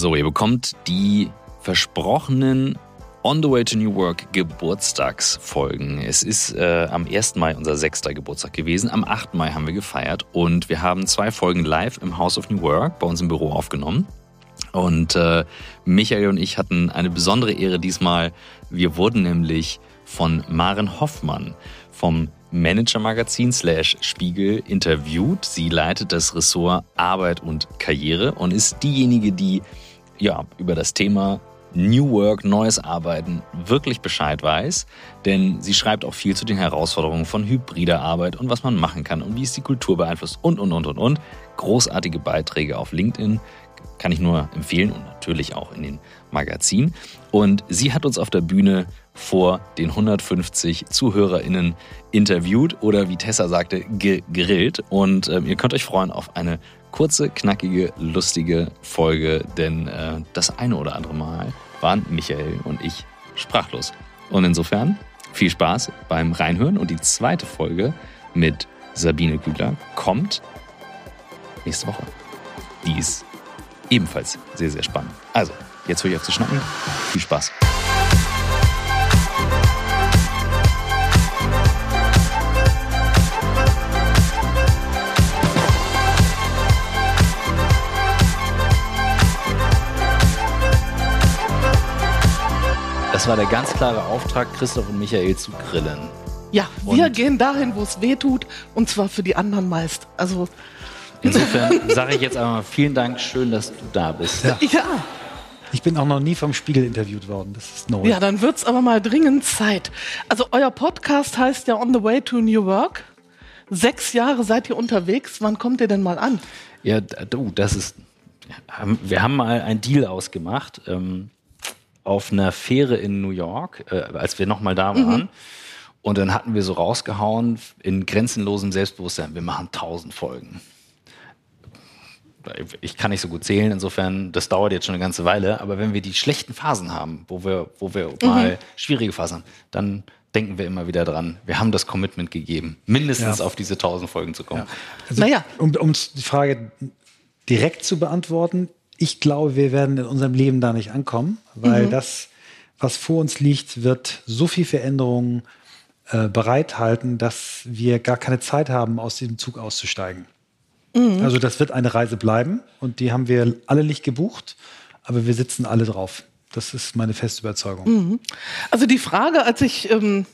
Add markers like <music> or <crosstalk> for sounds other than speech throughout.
So, ihr bekommt die versprochenen On the Way to New Work Geburtstagsfolgen. Es ist äh, am 1. Mai unser sechster Geburtstag gewesen. Am 8. Mai haben wir gefeiert und wir haben zwei Folgen live im House of New Work bei uns im Büro aufgenommen. Und äh, Michael und ich hatten eine besondere Ehre diesmal. Wir wurden nämlich von Maren Hoffmann vom Manager Magazin slash Spiegel interviewt. Sie leitet das Ressort Arbeit und Karriere und ist diejenige, die ja über das Thema New Work, neues Arbeiten wirklich Bescheid weiß, denn sie schreibt auch viel zu den Herausforderungen von hybrider Arbeit und was man machen kann und wie es die Kultur beeinflusst und, und, und, und, und. Großartige Beiträge auf LinkedIn kann ich nur empfehlen und natürlich auch in den Magazinen. Und sie hat uns auf der Bühne vor den 150 ZuhörerInnen interviewt oder wie Tessa sagte, gegrillt. Und äh, ihr könnt euch freuen auf eine kurze, knackige, lustige Folge, denn äh, das eine oder andere Mal waren Michael und ich sprachlos. Und insofern viel Spaß beim Reinhören und die zweite Folge mit Sabine Kübler kommt nächste Woche. Die ist ebenfalls sehr, sehr spannend. Also, jetzt höre ich auf zu schnacken. Viel Spaß. Das war der ganz klare Auftrag, Christoph und Michael zu grillen. Ja, wir und gehen dahin, wo es weh tut, und zwar für die anderen meist. Also insofern <laughs> sage ich jetzt einmal vielen Dank, schön, dass du da bist. Ja. ja. Ich bin auch noch nie vom Spiegel interviewt worden. Das ist neu. Ja, dann wird es aber mal dringend Zeit. Also euer Podcast heißt ja On the Way to New Work. Sechs Jahre seid ihr unterwegs. Wann kommt ihr denn mal an? Ja, du, das ist. Wir haben mal einen Deal ausgemacht. Ähm, auf einer Fähre in New York, äh, als wir nochmal da waren. Mhm. Und dann hatten wir so rausgehauen in grenzenlosem Selbstbewusstsein, wir machen tausend Folgen. Ich kann nicht so gut zählen, insofern, das dauert jetzt schon eine ganze Weile, aber wenn wir die schlechten Phasen haben, wo wir, wo wir mhm. mal schwierige Phasen haben, dann denken wir immer wieder dran, wir haben das Commitment gegeben, mindestens ja. auf diese tausend Folgen zu kommen. Ja. Also, naja. Um, um die Frage direkt zu beantworten, ich glaube, wir werden in unserem Leben da nicht ankommen, weil mhm. das, was vor uns liegt, wird so viel Veränderungen äh, bereithalten, dass wir gar keine Zeit haben, aus diesem Zug auszusteigen. Mhm. Also das wird eine Reise bleiben und die haben wir alle nicht gebucht, aber wir sitzen alle drauf. Das ist meine feste Überzeugung. Mhm. Also die Frage, als ich ähm,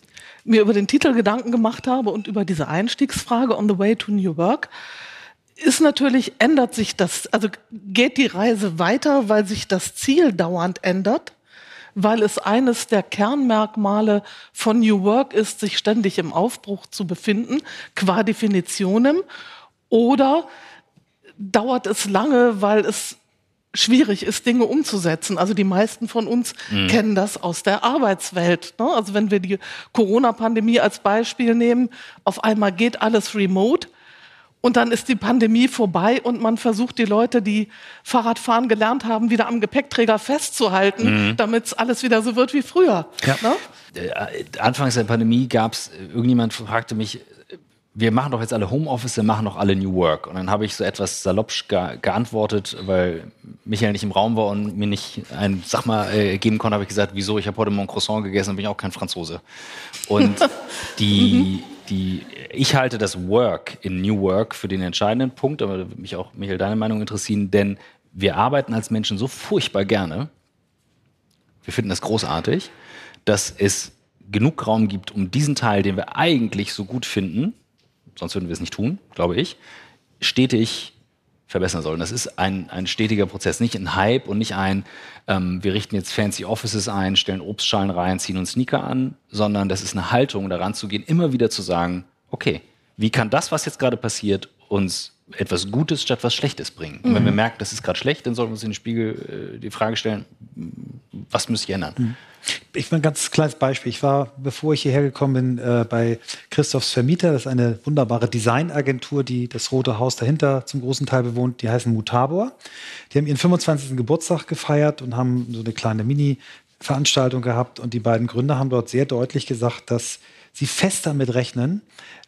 mir über den Titel Gedanken gemacht habe und über diese Einstiegsfrage On the Way to New Work, ist natürlich, ändert sich das, also geht die Reise weiter, weil sich das Ziel dauernd ändert, weil es eines der Kernmerkmale von New Work ist, sich ständig im Aufbruch zu befinden, qua Definitionem, oder dauert es lange, weil es schwierig ist, Dinge umzusetzen. Also die meisten von uns mhm. kennen das aus der Arbeitswelt. Ne? Also wenn wir die Corona-Pandemie als Beispiel nehmen, auf einmal geht alles remote. Und dann ist die Pandemie vorbei und man versucht, die Leute, die Fahrradfahren gelernt haben, wieder am Gepäckträger festzuhalten, mhm. damit es alles wieder so wird wie früher. Ja. Ne? Äh, anfangs der Pandemie gab es, irgendjemand fragte mich, wir machen doch jetzt alle Homeoffice, wir machen doch alle New Work. Und dann habe ich so etwas salopp ge geantwortet, weil Michael nicht im Raum war und mir nicht ein Sag mal äh, geben konnte, habe ich gesagt, wieso, ich habe heute Mon Croissant gegessen und bin auch kein Franzose. Und <laughs> die, mhm die, ich halte das Work in New Work für den entscheidenden Punkt, aber da würde mich auch, Michael, deine Meinung interessieren, denn wir arbeiten als Menschen so furchtbar gerne, wir finden das großartig, dass es genug Raum gibt, um diesen Teil, den wir eigentlich so gut finden, sonst würden wir es nicht tun, glaube ich, stetig verbessern sollen. Das ist ein, ein stetiger Prozess, nicht ein Hype und nicht ein, ähm, wir richten jetzt fancy Offices ein, stellen Obstschalen rein, ziehen uns Sneaker an, sondern das ist eine Haltung, daran zu gehen, immer wieder zu sagen, okay, wie kann das, was jetzt gerade passiert, uns etwas Gutes statt was Schlechtes bringen. Und wenn wir mhm. merken, das ist gerade schlecht, dann sollten wir uns in den Spiegel äh, die Frage stellen, was muss ich ändern? Mhm. Ich mal ein ganz kleines Beispiel. Ich war, bevor ich hierher gekommen bin, äh, bei Christophs Vermieter. Das ist eine wunderbare Designagentur, die das Rote Haus dahinter zum großen Teil bewohnt. Die heißen Mutabor. Die haben ihren 25. Geburtstag gefeiert und haben so eine kleine Mini-Veranstaltung gehabt. Und die beiden Gründer haben dort sehr deutlich gesagt, dass sie fest damit rechnen,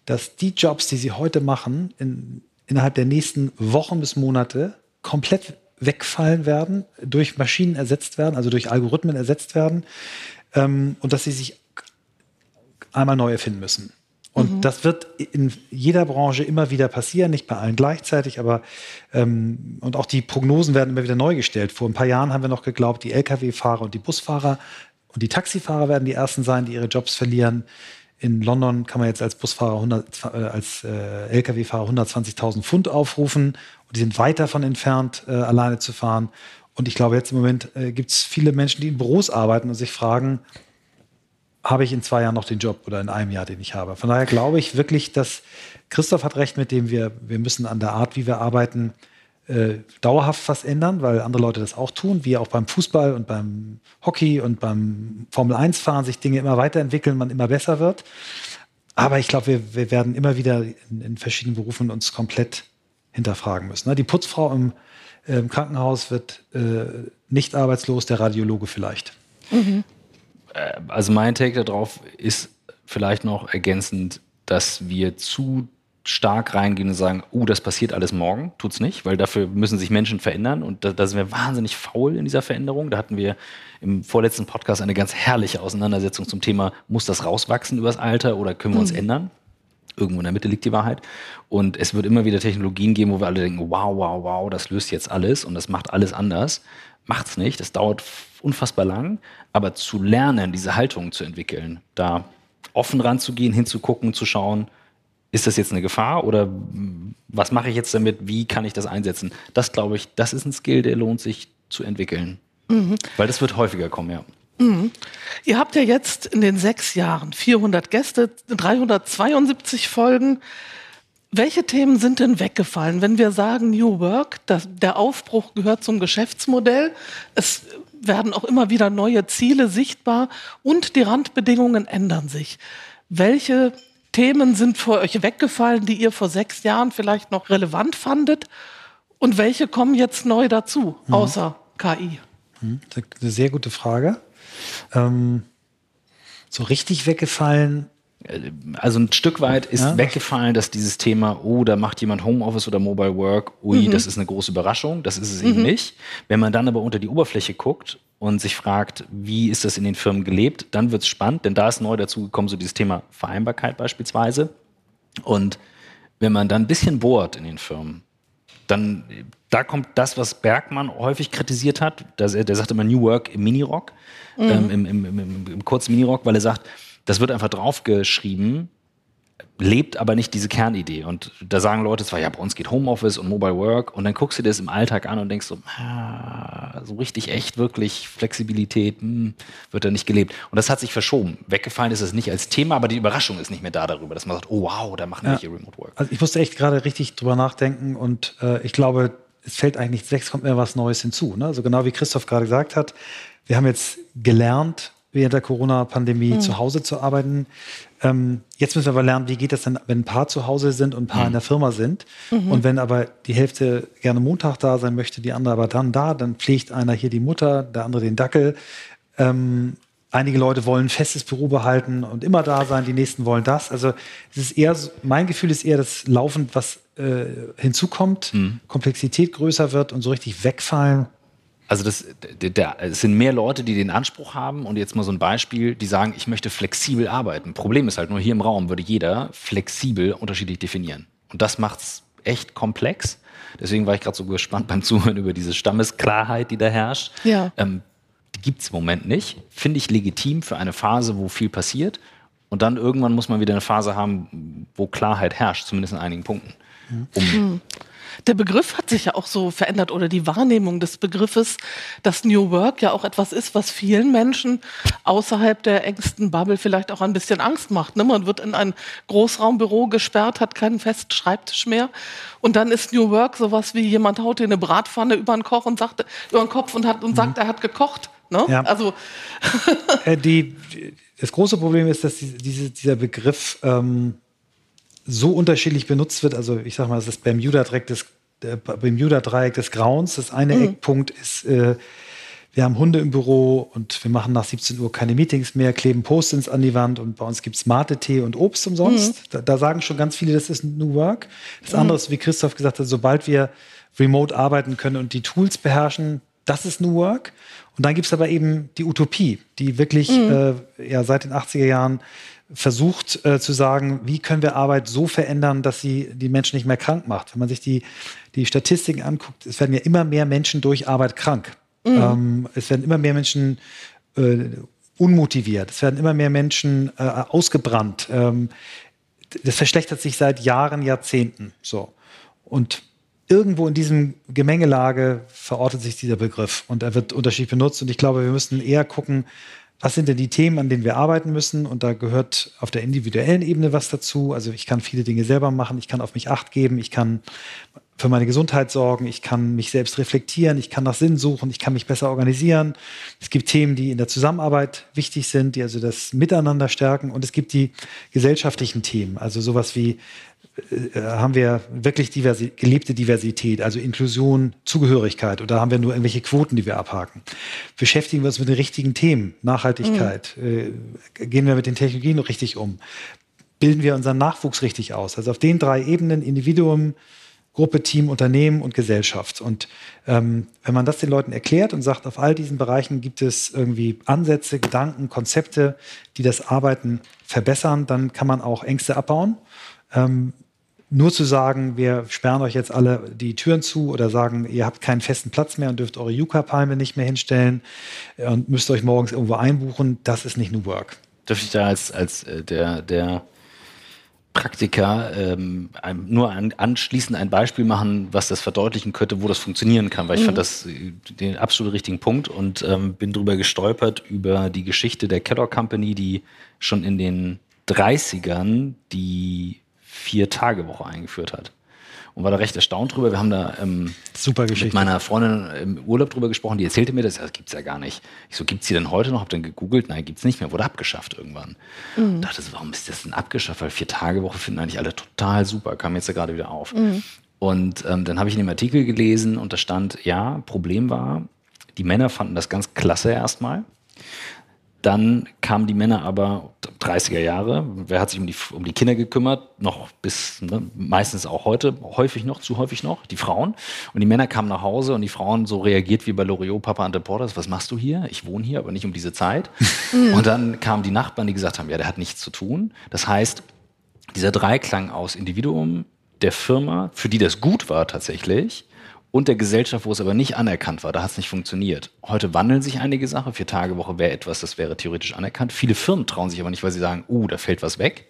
dass die Jobs, die sie heute machen, in innerhalb der nächsten Wochen bis Monate komplett wegfallen werden, durch Maschinen ersetzt werden, also durch Algorithmen ersetzt werden ähm, und dass sie sich einmal neu erfinden müssen. Und mhm. das wird in jeder Branche immer wieder passieren, nicht bei allen gleichzeitig, aber ähm, und auch die Prognosen werden immer wieder neu gestellt. Vor ein paar Jahren haben wir noch geglaubt, die Lkw-Fahrer und die Busfahrer und die Taxifahrer werden die ersten sein, die ihre Jobs verlieren. In London kann man jetzt als Busfahrer 100, äh, als äh, Lkw-Fahrer 120.000 Pfund aufrufen und die sind weit davon entfernt, äh, alleine zu fahren. Und ich glaube, jetzt im Moment äh, gibt es viele Menschen, die in Büros arbeiten und sich fragen, habe ich in zwei Jahren noch den Job oder in einem Jahr, den ich habe. Von daher glaube ich wirklich, dass Christoph hat recht mit dem, wir, wir müssen an der Art, wie wir arbeiten, äh, dauerhaft was ändern, weil andere Leute das auch tun, wie auch beim Fußball und beim Hockey und beim Formel-1-Fahren sich Dinge immer weiterentwickeln, man immer besser wird. Aber ich glaube, wir, wir werden immer wieder in, in, verschiedenen Berufen uns komplett hinterfragen müssen. Ne? Die Putzfrau im, äh, im Krankenhaus wird äh, nicht arbeitslos, der Radiologe vielleicht. Mhm. Äh, also mein Take darauf ist vielleicht noch ergänzend, dass wir zu stark reingehen und sagen, uh, das passiert alles morgen, tut's nicht, weil dafür müssen sich Menschen verändern und da, da, sind wir wahnsinnig faul in dieser Veränderung. Da hatten wir im vorletzten Podcast eine ganz herrliche Auseinandersetzung zum Thema, muss das rauswachsen übers Alter oder können wir uns mhm. ändern? Irgendwo in der Mitte liegt die Wahrheit. Und es wird immer wieder Technologien geben, wo wir alle denken, wow, wow, wow, das löst jetzt alles und das macht alles anders. Macht's nicht, das dauert unfassbar lang, aber zu lernen, diese Haltung zu entwickeln, da offen ranzugehen, hinzugucken, zu schauen, ist das jetzt eine Gefahr oder was mache ich jetzt damit? Wie kann ich das einsetzen? Das glaube ich, das ist ein Skill, der lohnt sich zu entwickeln. Mhm. Weil das wird häufiger kommen, ja. Mhm. Ihr habt ja jetzt in den sechs Jahren 400 Gäste, 372 Folgen. Welche Themen sind denn weggefallen? Wenn wir sagen New Work, das, der Aufbruch gehört zum Geschäftsmodell. Es werden auch immer wieder neue Ziele sichtbar und die Randbedingungen ändern sich. Welche Themen sind vor euch weggefallen, die ihr vor sechs Jahren vielleicht noch relevant fandet? Und welche kommen jetzt neu dazu, mhm. außer mhm. KI? Eine sehr gute Frage. Ähm, so richtig weggefallen also ein Stück weit ist ja. weggefallen, dass dieses Thema, oh, da macht jemand Homeoffice oder Mobile Work, ui, mhm. das ist eine große Überraschung. Das ist es mhm. eben nicht. Wenn man dann aber unter die Oberfläche guckt und sich fragt, wie ist das in den Firmen gelebt, dann wird es spannend, denn da ist neu dazugekommen, so dieses Thema Vereinbarkeit beispielsweise. Und wenn man dann ein bisschen bohrt in den Firmen, dann da kommt das, was Bergmann häufig kritisiert hat. Der, der sagt immer New Work im Minirock, mhm. ähm, im, im, im, im kurzen Minirock, weil er sagt, das wird einfach draufgeschrieben, lebt aber nicht diese Kernidee. Und da sagen Leute zwar, ja, bei uns geht Homeoffice und Mobile Work und dann guckst du dir das im Alltag an und denkst so, ah, so richtig echt, wirklich Flexibilität hm, wird da nicht gelebt. Und das hat sich verschoben. Weggefallen ist es nicht als Thema, aber die Überraschung ist nicht mehr da darüber, dass man sagt, oh wow, da machen wir ja. hier Remote Work. Also ich musste echt gerade richtig drüber nachdenken und äh, ich glaube, es fällt eigentlich nichts weg, es kommt mir was Neues hinzu. Ne? Also genau wie Christoph gerade gesagt hat, wir haben jetzt gelernt, während der Corona-Pandemie mhm. zu Hause zu arbeiten. Ähm, jetzt müssen wir aber lernen, wie geht das denn, wenn ein paar zu Hause sind und ein paar mhm. in der Firma sind. Mhm. Und wenn aber die Hälfte gerne Montag da sein möchte, die andere aber dann da, dann pflegt einer hier die Mutter, der andere den Dackel. Ähm, einige Leute wollen ein festes Büro behalten und immer da sein, die nächsten wollen das. Also es ist eher, mein Gefühl ist eher, dass laufend was äh, hinzukommt, mhm. Komplexität größer wird und so richtig wegfallen also das, der, es sind mehr Leute, die den Anspruch haben und jetzt mal so ein Beispiel, die sagen, ich möchte flexibel arbeiten. Problem ist halt nur hier im Raum würde jeder flexibel unterschiedlich definieren. Und das macht's echt komplex. Deswegen war ich gerade so gespannt beim Zuhören über diese Stammesklarheit, die da herrscht. Ja. Ähm, die gibt's im Moment nicht. Finde ich legitim für eine Phase, wo viel passiert. Und dann irgendwann muss man wieder eine Phase haben, wo Klarheit herrscht, zumindest in einigen Punkten. Um mhm. Der Begriff hat sich ja auch so verändert oder die Wahrnehmung des Begriffes, dass New Work ja auch etwas ist, was vielen Menschen außerhalb der engsten Bubble vielleicht auch ein bisschen Angst macht. Ne? Man wird in ein Großraumbüro gesperrt, hat keinen festen Schreibtisch mehr und dann ist New Work sowas wie jemand haut dir eine Bratpfanne über den Koch und sagt über den Kopf und hat und sagt, mhm. er hat gekocht. Ne? Ja. Also äh, die, das große Problem ist, dass diese, dieser Begriff ähm, so unterschiedlich benutzt wird. Also ich sage mal, das Bermuda-Dreieck des, Bermuda des Grauens. Das eine mhm. Eckpunkt ist, äh, wir haben Hunde im Büro und wir machen nach 17 Uhr keine Meetings mehr, kleben Postings an die Wand und bei uns gibt es Mate-Tee und Obst umsonst. Mhm. Da, da, sagen schon ganz viele, das ist New Work. Das mhm. andere ist, wie Christoph gesagt hat, sobald wir remote arbeiten können und die Tools beherrschen. Das ist New Work. Und dann gibt es aber eben die Utopie, die wirklich mhm. äh, ja, seit den 80er Jahren versucht äh, zu sagen, wie können wir Arbeit so verändern, dass sie die Menschen nicht mehr krank macht. Wenn man sich die, die Statistiken anguckt, es werden ja immer mehr Menschen durch Arbeit krank. Mhm. Ähm, es werden immer mehr Menschen äh, unmotiviert. Es werden immer mehr Menschen äh, ausgebrannt. Ähm, das verschlechtert sich seit Jahren, Jahrzehnten. So. Und irgendwo in diesem Gemengelage verortet sich dieser Begriff und er wird unterschiedlich benutzt. Und ich glaube, wir müssen eher gucken, was sind denn die Themen, an denen wir arbeiten müssen? Und da gehört auf der individuellen Ebene was dazu. Also ich kann viele Dinge selber machen, ich kann auf mich acht geben, ich kann für meine Gesundheit sorgen, ich kann mich selbst reflektieren, ich kann nach Sinn suchen, ich kann mich besser organisieren. Es gibt Themen, die in der Zusammenarbeit wichtig sind, die also das Miteinander stärken. Und es gibt die gesellschaftlichen Themen, also sowas wie haben wir wirklich diversi gelebte Diversität, also Inklusion, Zugehörigkeit oder haben wir nur irgendwelche Quoten, die wir abhaken? Beschäftigen wir uns mit den richtigen Themen, Nachhaltigkeit, mhm. äh, gehen wir mit den Technologien richtig um? Bilden wir unseren Nachwuchs richtig aus? Also auf den drei Ebenen, Individuum, Gruppe, Team, Unternehmen und Gesellschaft. Und ähm, wenn man das den Leuten erklärt und sagt, auf all diesen Bereichen gibt es irgendwie Ansätze, Gedanken, Konzepte, die das Arbeiten verbessern, dann kann man auch Ängste abbauen. Ähm, nur zu sagen, wir sperren euch jetzt alle die Türen zu oder sagen, ihr habt keinen festen Platz mehr und dürft eure Yucca-Palme nicht mehr hinstellen und müsst euch morgens irgendwo einbuchen, das ist nicht New Work. Dürfte ich da als, als äh, der, der Praktiker ähm, nur an, anschließend ein Beispiel machen, was das verdeutlichen könnte, wo das funktionieren kann, weil ich mhm. fand das äh, den absolut richtigen Punkt und ähm, bin drüber gestolpert über die Geschichte der Kellogg Company, die schon in den 30ern die Vier-Tage-Woche eingeführt hat. Und war da recht erstaunt drüber. Wir haben da ähm, Super Geschichte. mit meiner Freundin im Urlaub drüber gesprochen, die erzählte mir das, das gibt es ja gar nicht. Ich so, gibt es die denn heute noch? Hab dann gegoogelt, nein, gibt es nicht mehr, wurde abgeschafft irgendwann. Mhm. Und dachte so, warum ist das denn abgeschafft? Weil Vier-Tage-Woche finden eigentlich alle total super, kam jetzt ja gerade wieder auf. Mhm. Und ähm, dann habe ich in dem Artikel gelesen und da stand, ja, Problem war, die Männer fanden das ganz klasse erstmal. Dann kamen die Männer aber 30er Jahre. Wer hat sich um die, um die Kinder gekümmert? Noch bis, ne, meistens auch heute, häufig noch, zu häufig noch, die Frauen. Und die Männer kamen nach Hause und die Frauen so reagiert wie bei Loriot, Papa Ante Porters, was machst du hier? Ich wohne hier, aber nicht um diese Zeit. <laughs> und dann kamen die Nachbarn, die gesagt haben, ja, der hat nichts zu tun. Das heißt, dieser Dreiklang aus Individuum, der Firma, für die das gut war tatsächlich, und der Gesellschaft, wo es aber nicht anerkannt war. Da hat es nicht funktioniert. Heute wandeln sich einige Sachen. Vier Tage Woche wäre etwas, das wäre theoretisch anerkannt. Viele Firmen trauen sich aber nicht, weil sie sagen, uh, da fällt was weg.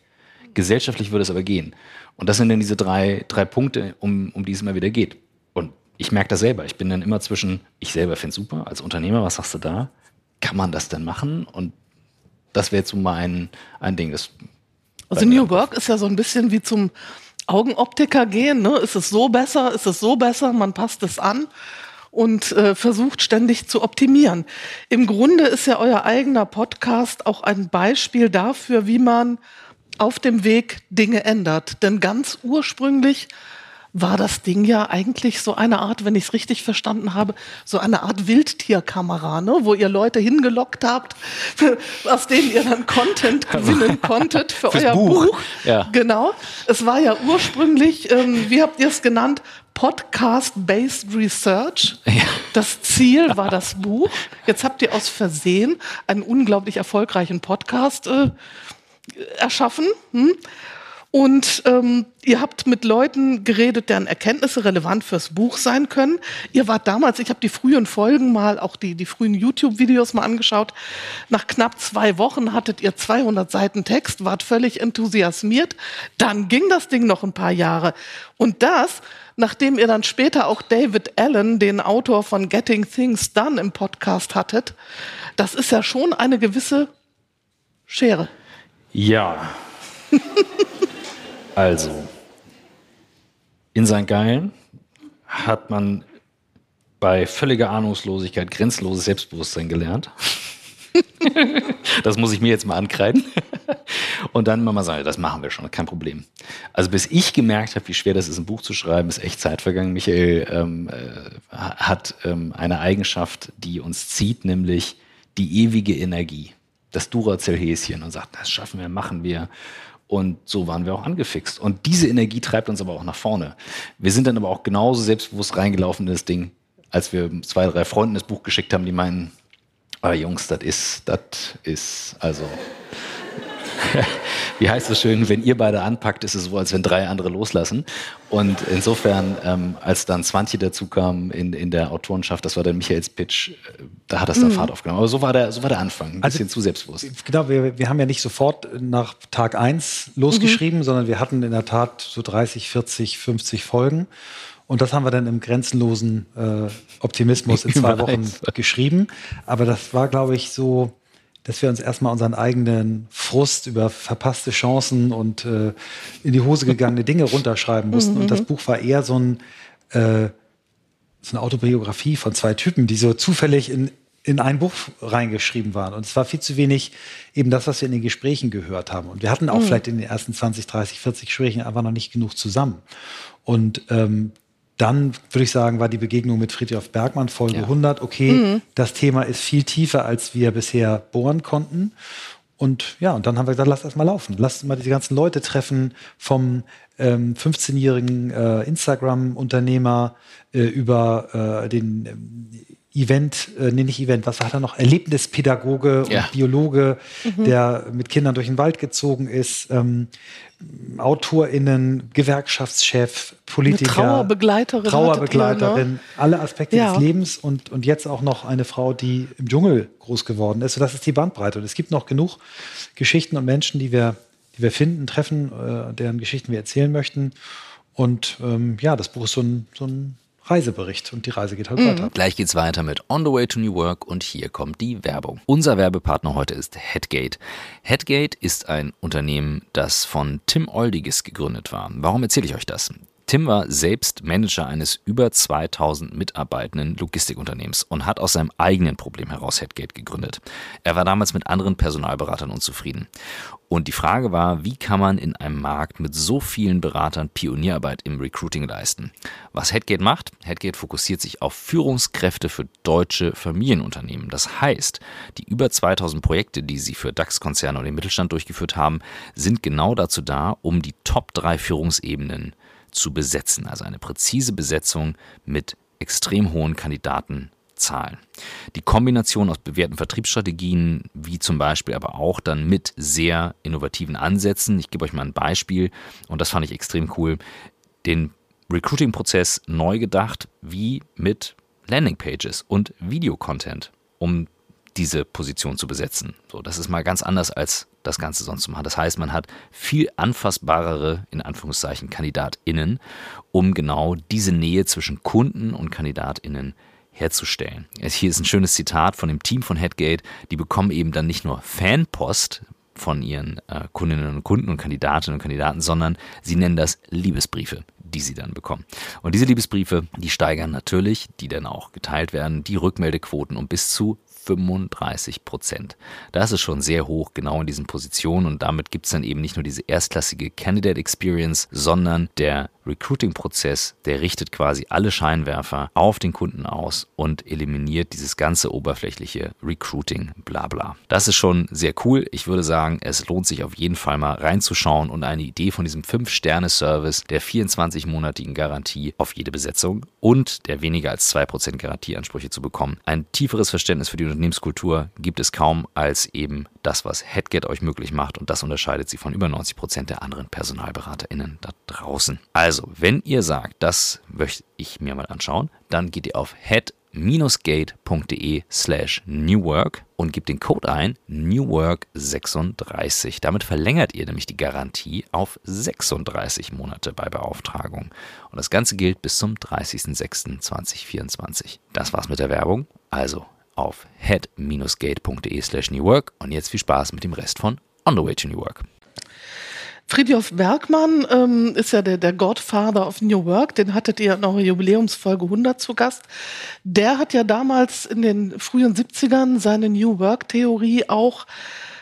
Gesellschaftlich würde es aber gehen. Und das sind dann diese drei, drei Punkte, um, um die es immer wieder geht. Und ich merke das selber. Ich bin dann immer zwischen, ich selber finde es super, als Unternehmer, was sagst du da? Kann man das denn machen? Und das wäre jetzt so mal ein, ein Ding. Das also New Work ist ja so ein bisschen wie zum Augenoptiker gehen. Ne? Ist es so besser? Ist es so besser? Man passt es an und äh, versucht ständig zu optimieren. Im Grunde ist ja euer eigener Podcast auch ein Beispiel dafür, wie man auf dem Weg Dinge ändert. Denn ganz ursprünglich war das Ding ja eigentlich so eine Art, wenn ich es richtig verstanden habe, so eine Art Wildtierkamera, ne? wo ihr Leute hingelockt habt, <laughs> aus denen ihr dann Content <laughs> gewinnen konntet für euer Buch. Buch. Ja. Genau. Es war ja ursprünglich, ähm, wie habt ihr es genannt? Podcast-Based Research. Ja. Das Ziel war das Buch. Jetzt habt ihr aus Versehen einen unglaublich erfolgreichen Podcast äh, erschaffen. Hm? Und ähm, ihr habt mit Leuten geredet, deren Erkenntnisse relevant fürs Buch sein können. Ihr wart damals, ich habe die frühen Folgen mal, auch die, die frühen YouTube-Videos mal angeschaut. Nach knapp zwei Wochen hattet ihr 200 Seiten Text, wart völlig enthusiasmiert. Dann ging das Ding noch ein paar Jahre. Und das, nachdem ihr dann später auch David Allen, den Autor von Getting Things Done, im Podcast hattet, das ist ja schon eine gewisse Schere. Ja. <laughs> Also, in St. Gallen hat man bei völliger Ahnungslosigkeit grenzloses Selbstbewusstsein gelernt. <laughs> das muss ich mir jetzt mal ankreiden. Und dann mal sagen, das machen wir schon, kein Problem. Also bis ich gemerkt habe, wie schwer das ist, ein Buch zu schreiben, ist echt Zeit vergangen. Michael ähm, äh, hat ähm, eine Eigenschaft, die uns zieht, nämlich die ewige Energie. Das Duracell-Häschen und sagt, das schaffen wir, machen wir. Und so waren wir auch angefixt. Und diese Energie treibt uns aber auch nach vorne. Wir sind dann aber auch genauso selbstbewusst reingelaufen in das Ding, als wir zwei, drei Freunden das Buch geschickt haben, die meinen, ah Jungs, das ist, das ist, also <laughs> wie heißt es schön, wenn ihr beide anpackt, ist es so, als wenn drei andere loslassen. Und insofern, ähm, als dann Swantje dazu kam in, in der Autorenschaft, das war der Michaels Pitch, äh, da hat das dann mhm. Fahrt aufgenommen. Aber so war der, so war der Anfang, ein also, bisschen zu selbstbewusst. Genau, wir, wir haben ja nicht sofort nach Tag eins losgeschrieben, mhm. sondern wir hatten in der Tat so 30, 40, 50 Folgen. Und das haben wir dann im grenzenlosen äh, Optimismus in zwei Wochen geschrieben. Aber das war, glaube ich, so dass wir uns erstmal unseren eigenen Frust über verpasste Chancen und äh, in die Hose gegangene Dinge <laughs> runterschreiben mussten. Mhm. Und das Buch war eher so, ein, äh, so eine Autobiografie von zwei Typen, die so zufällig in, in ein Buch reingeschrieben waren. Und es war viel zu wenig eben das, was wir in den Gesprächen gehört haben. Und wir hatten auch mhm. vielleicht in den ersten 20, 30, 40 Gesprächen einfach noch nicht genug zusammen. Und ähm, dann würde ich sagen, war die Begegnung mit Friedrich Bergmann Folge ja. 100. Okay, mhm. das Thema ist viel tiefer, als wir bisher bohren konnten. Und ja, und dann haben wir gesagt, lass das mal laufen. Lass mal diese ganzen Leute treffen, vom ähm, 15-jährigen äh, Instagram-Unternehmer äh, über äh, den ähm, Event, äh, nee, nicht Event, was hat er noch? Erlebnispädagoge ja. und Biologe, mhm. der mit Kindern durch den Wald gezogen ist. Ähm, AutorInnen, Gewerkschaftschef, Politiker, eine Trauerbegleiterin, Trauerbegleiterin ne? alle Aspekte ja. des Lebens und, und jetzt auch noch eine Frau, die im Dschungel groß geworden ist. So, das ist die Bandbreite. Und es gibt noch genug Geschichten und Menschen, die wir, die wir finden, treffen, äh, deren Geschichten wir erzählen möchten. Und ähm, ja, das Buch ist so ein, so ein Reisebericht und die Reise geht halt mhm. weiter. Gleich geht's weiter mit On the Way to New Work und hier kommt die Werbung. Unser Werbepartner heute ist Headgate. Headgate ist ein Unternehmen, das von Tim Oldiges gegründet war. Warum erzähle ich euch das? Tim war selbst Manager eines über 2000 mitarbeitenden Logistikunternehmens und hat aus seinem eigenen Problem heraus Headgate gegründet. Er war damals mit anderen Personalberatern unzufrieden. Und die Frage war, wie kann man in einem Markt mit so vielen Beratern Pionierarbeit im Recruiting leisten? Was Headgate macht? Headgate fokussiert sich auf Führungskräfte für deutsche Familienunternehmen. Das heißt, die über 2000 Projekte, die sie für DAX-Konzerne und den Mittelstand durchgeführt haben, sind genau dazu da, um die Top 3 Führungsebenen zu besetzen. Also eine präzise Besetzung mit extrem hohen Kandidatenzahlen. Die Kombination aus bewährten Vertriebsstrategien, wie zum Beispiel aber auch dann mit sehr innovativen Ansätzen. Ich gebe euch mal ein Beispiel und das fand ich extrem cool. Den Recruiting-Prozess neu gedacht, wie mit Landingpages und Videocontent, um diese Position zu besetzen. So, das ist mal ganz anders als das Ganze sonst zu machen. Das heißt, man hat viel anfassbarere, in Anführungszeichen, KandidatInnen, um genau diese Nähe zwischen Kunden und KandidatInnen herzustellen. Hier ist ein schönes Zitat von dem Team von Headgate. Die bekommen eben dann nicht nur Fanpost von ihren äh, Kundinnen und Kunden und Kandidatinnen und Kandidaten, sondern sie nennen das Liebesbriefe die sie dann bekommen. Und diese Liebesbriefe, die steigern natürlich, die dann auch geteilt werden, die Rückmeldequoten um bis zu 35 Prozent. Das ist schon sehr hoch, genau in diesen Positionen und damit gibt es dann eben nicht nur diese erstklassige Candidate Experience, sondern der Recruiting-Prozess, der richtet quasi alle Scheinwerfer auf den Kunden aus und eliminiert dieses ganze oberflächliche Recruiting, bla bla. Das ist schon sehr cool. Ich würde sagen, es lohnt sich auf jeden Fall mal reinzuschauen und eine Idee von diesem 5-Sterne-Service der 24-monatigen Garantie auf jede Besetzung und der weniger als 2% Garantieansprüche zu bekommen. Ein tieferes Verständnis für die Unternehmenskultur gibt es kaum als eben das, was Headget euch möglich macht und das unterscheidet sie von über 90% der anderen PersonalberaterInnen da draußen. Also also, wenn ihr sagt, das möchte ich mir mal anschauen, dann geht ihr auf head-gate.de slash newwork und gebt den Code ein newwork36. Damit verlängert ihr nämlich die Garantie auf 36 Monate bei Beauftragung. Und das Ganze gilt bis zum 30.06.2024. Das war's mit der Werbung. Also auf head-gate.de slash newwork und jetzt viel Spaß mit dem Rest von On the Way to New Work. Friedhof Bergmann ähm, ist ja der, der Godfather of New Work, den hattet ihr in eurer Jubiläumsfolge 100 zu Gast. Der hat ja damals in den frühen 70ern seine New Work-Theorie auch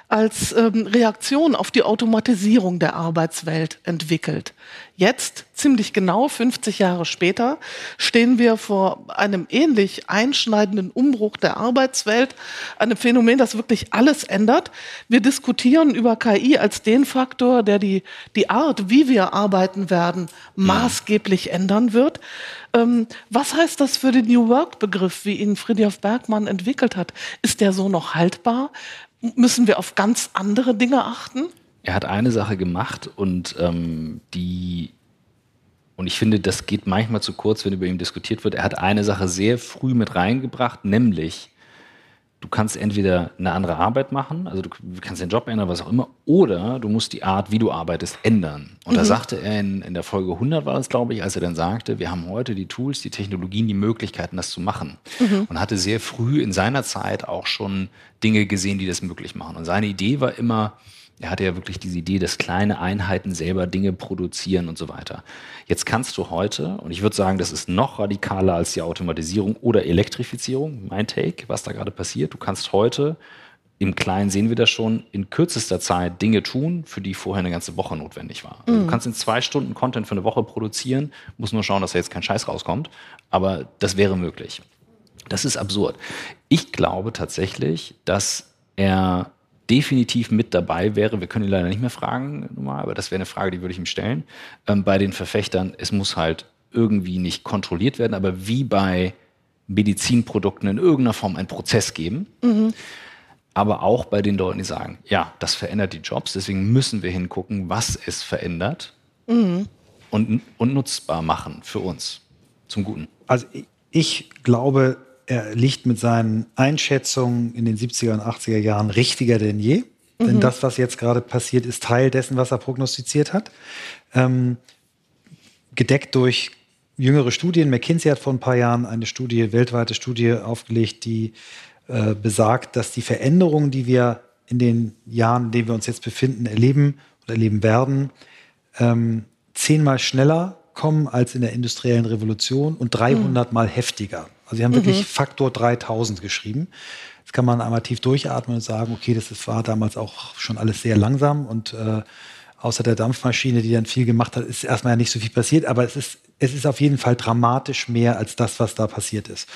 als ähm, Reaktion auf die Automatisierung der Arbeitswelt entwickelt. Jetzt, ziemlich genau 50 Jahre später, stehen wir vor einem ähnlich einschneidenden Umbruch der Arbeitswelt, einem Phänomen, das wirklich alles ändert. Wir diskutieren über KI als den Faktor, der die, die Art, wie wir arbeiten werden, maßgeblich ändern wird. Ähm, was heißt das für den New Work-Begriff, wie ihn Friedrich Bergmann entwickelt hat? Ist der so noch haltbar? Müssen wir auf ganz andere Dinge achten? Er hat eine Sache gemacht und ähm, die und ich finde, das geht manchmal zu kurz, wenn über ihn diskutiert wird. Er hat eine Sache sehr früh mit reingebracht, nämlich du kannst entweder eine andere Arbeit machen, also du kannst den Job ändern, was auch immer, oder du musst die Art, wie du arbeitest, ändern. Und mhm. da sagte er in, in der Folge 100 war das, glaube ich, als er dann sagte, wir haben heute die Tools, die Technologien, die Möglichkeiten, das zu machen. Mhm. Und hatte sehr früh in seiner Zeit auch schon Dinge gesehen, die das möglich machen. Und seine Idee war immer, er hatte ja wirklich diese Idee, dass kleine Einheiten selber Dinge produzieren und so weiter. Jetzt kannst du heute, und ich würde sagen, das ist noch radikaler als die Automatisierung oder Elektrifizierung, mein Take, was da gerade passiert. Du kannst heute, im Kleinen sehen wir das schon, in kürzester Zeit Dinge tun, für die vorher eine ganze Woche notwendig war. Also mhm. Du kannst in zwei Stunden Content für eine Woche produzieren, muss nur schauen, dass da jetzt kein Scheiß rauskommt, aber das wäre möglich. Das ist absurd. Ich glaube tatsächlich, dass er definitiv mit dabei wäre, wir können ihn leider nicht mehr fragen, normal, aber das wäre eine Frage, die würde ich ihm stellen, ähm, bei den Verfechtern, es muss halt irgendwie nicht kontrolliert werden, aber wie bei Medizinprodukten in irgendeiner Form einen Prozess geben. Mhm. Aber auch bei den Leuten, die sagen, ja, das verändert die Jobs, deswegen müssen wir hingucken, was es verändert mhm. und, und nutzbar machen für uns zum Guten. Also ich glaube, er liegt mit seinen Einschätzungen in den 70er und 80er Jahren richtiger denn je. Mhm. Denn das, was jetzt gerade passiert, ist Teil dessen, was er prognostiziert hat. Ähm, gedeckt durch jüngere Studien. McKinsey hat vor ein paar Jahren eine Studie, weltweite Studie aufgelegt, die äh, besagt, dass die Veränderungen, die wir in den Jahren, in denen wir uns jetzt befinden, erleben oder erleben werden, ähm, zehnmal schneller kommen als in der industriellen Revolution und 300 Mal heftiger. Also sie haben mhm. wirklich Faktor 3000 geschrieben. Jetzt kann man einmal tief durchatmen und sagen, okay, das war damals auch schon alles sehr langsam und äh, außer der Dampfmaschine, die dann viel gemacht hat, ist erstmal ja nicht so viel passiert, aber es ist, es ist auf jeden Fall dramatisch mehr als das, was da passiert ist.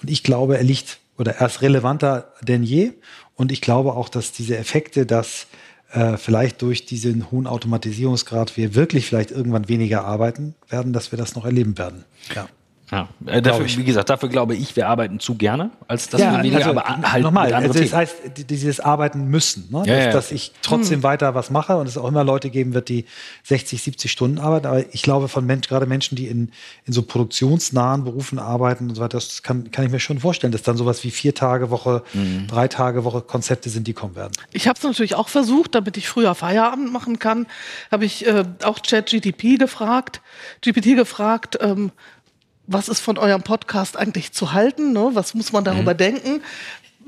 Und ich glaube, er liegt oder er ist relevanter denn je. Und ich glaube auch, dass diese Effekte, dass äh, vielleicht durch diesen hohen Automatisierungsgrad wir wirklich vielleicht irgendwann weniger arbeiten werden, dass wir das noch erleben werden. Ja. Ja, äh, dafür, wie gesagt, dafür glaube ich, wir arbeiten zu gerne, als dass ja, wir weniger, also, aber halt nochmal, also das heißt, dieses Arbeiten müssen, ne? ja, dass, ja. dass, ich trotzdem hm. weiter was mache und es auch immer Leute geben wird, die 60, 70 Stunden arbeiten, aber ich glaube von Menschen, gerade Menschen, die in, in so produktionsnahen Berufen arbeiten und so weiter, das kann, kann ich mir schon vorstellen, dass dann sowas wie vier Tage Woche, mhm. drei Tage Woche Konzepte sind, die kommen werden. Ich habe es natürlich auch versucht, damit ich früher Feierabend machen kann, habe ich äh, auch ChatGTP gefragt, GPT gefragt, ähm, was ist von eurem Podcast eigentlich zu halten? Ne? Was muss man darüber mhm. denken?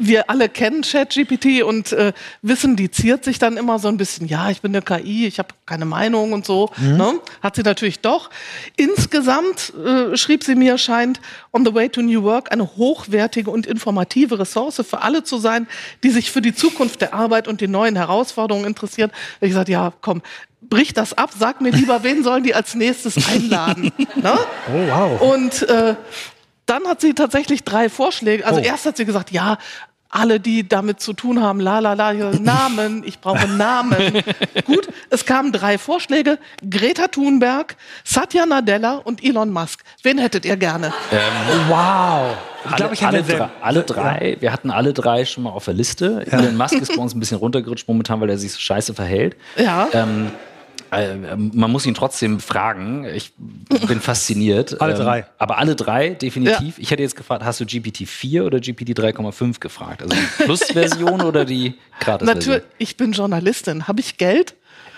wir alle kennen ChatGPT und äh, wissen, die ziert sich dann immer so ein bisschen, ja, ich bin eine KI, ich habe keine Meinung und so. Mhm. Ne? Hat sie natürlich doch. Insgesamt, äh, schrieb sie mir, scheint On the Way to New Work eine hochwertige und informative Ressource für alle zu sein, die sich für die Zukunft der Arbeit und die neuen Herausforderungen interessieren. Ich gesagt, ja, komm, brich das ab, sag mir lieber, wen sollen die als nächstes einladen. <laughs> ne? Oh, wow. Und äh, dann hat sie tatsächlich drei Vorschläge. Also oh. erst hat sie gesagt, ja, alle, die damit zu tun haben, la la la, <laughs> Namen, ich brauche Namen. <laughs> Gut, es kamen drei Vorschläge: Greta Thunberg, Satya Nadella und Elon Musk. Wen hättet ihr gerne? Ähm, wow. Ich glaube, ich alle, drei, alle drei, ja. wir hatten alle drei schon mal auf der Liste. Ja. Elon Musk ist bei uns ein bisschen runtergerutscht momentan, weil er sich so scheiße verhält. Ja. Ähm, äh, man muss ihn trotzdem fragen. Ich bin <laughs> fasziniert. Alle drei. Ähm, aber alle drei, definitiv. Ja. Ich hätte jetzt gefragt, hast du GPT-4 oder GPT 3,5 gefragt? Also die <laughs> Plus-Version oder die Gratis-Version? Natürlich, ich bin Journalistin. Habe ich Geld?